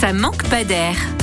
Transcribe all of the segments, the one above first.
ça manque pas d'air.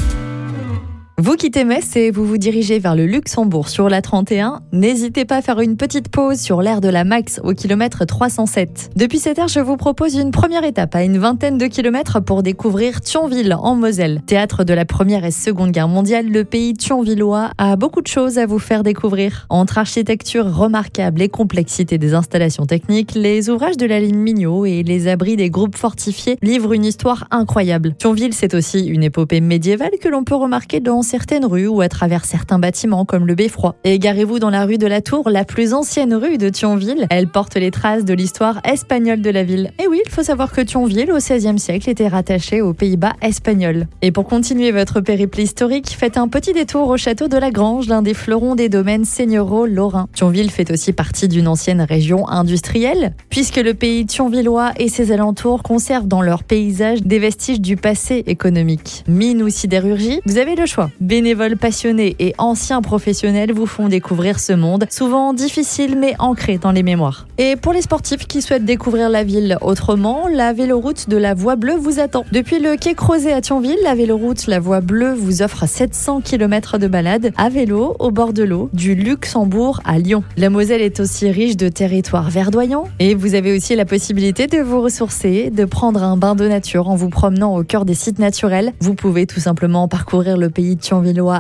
Vous quittez Metz et vous vous dirigez vers le Luxembourg sur la 31. N'hésitez pas à faire une petite pause sur l'aire de la Max au kilomètre 307. Depuis cette aire, je vous propose une première étape à une vingtaine de kilomètres pour découvrir Thionville en Moselle. Théâtre de la Première et Seconde Guerre mondiale, le pays thionvillois a beaucoup de choses à vous faire découvrir. Entre architecture remarquable et complexité des installations techniques, les ouvrages de la ligne Mignot et les abris des groupes fortifiés livrent une histoire incroyable. Thionville, c'est aussi une épopée médiévale que l'on peut remarquer dans certaines rues ou à travers certains bâtiments comme le Beffroi. Et garez-vous dans la rue de la Tour, la plus ancienne rue de Thionville. Elle porte les traces de l'histoire espagnole de la ville. Et oui, il faut savoir que Thionville, au XVIe siècle, était rattaché aux Pays-Bas espagnols. Et pour continuer votre périple historique, faites un petit détour au château de la Grange, l'un des fleurons des domaines seigneuraux lorrains. Thionville fait aussi partie d'une ancienne région industrielle, puisque le pays thionvillois et ses alentours conservent dans leur paysage des vestiges du passé économique. Mine ou sidérurgie, vous avez le choix. Bénévoles passionnés et anciens professionnels vous font découvrir ce monde, souvent difficile mais ancré dans les mémoires. Et pour les sportifs qui souhaitent découvrir la ville autrement, la véloroute de la Voie Bleue vous attend. Depuis le quai Crozet à Thionville, la véloroute La Voie Bleue vous offre 700 km de balade à vélo au bord de l'eau, du Luxembourg à Lyon. La Moselle est aussi riche de territoires verdoyants et vous avez aussi la possibilité de vous ressourcer, de prendre un bain de nature en vous promenant au cœur des sites naturels. Vous pouvez tout simplement parcourir le pays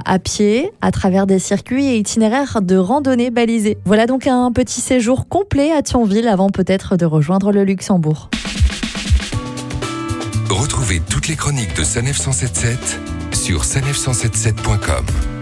à pied, à travers des circuits et itinéraires de randonnée balisés. Voilà donc un petit séjour complet à Thionville avant peut-être de rejoindre le Luxembourg. Retrouvez toutes les chroniques de Sanef 177 sur sanef177.com.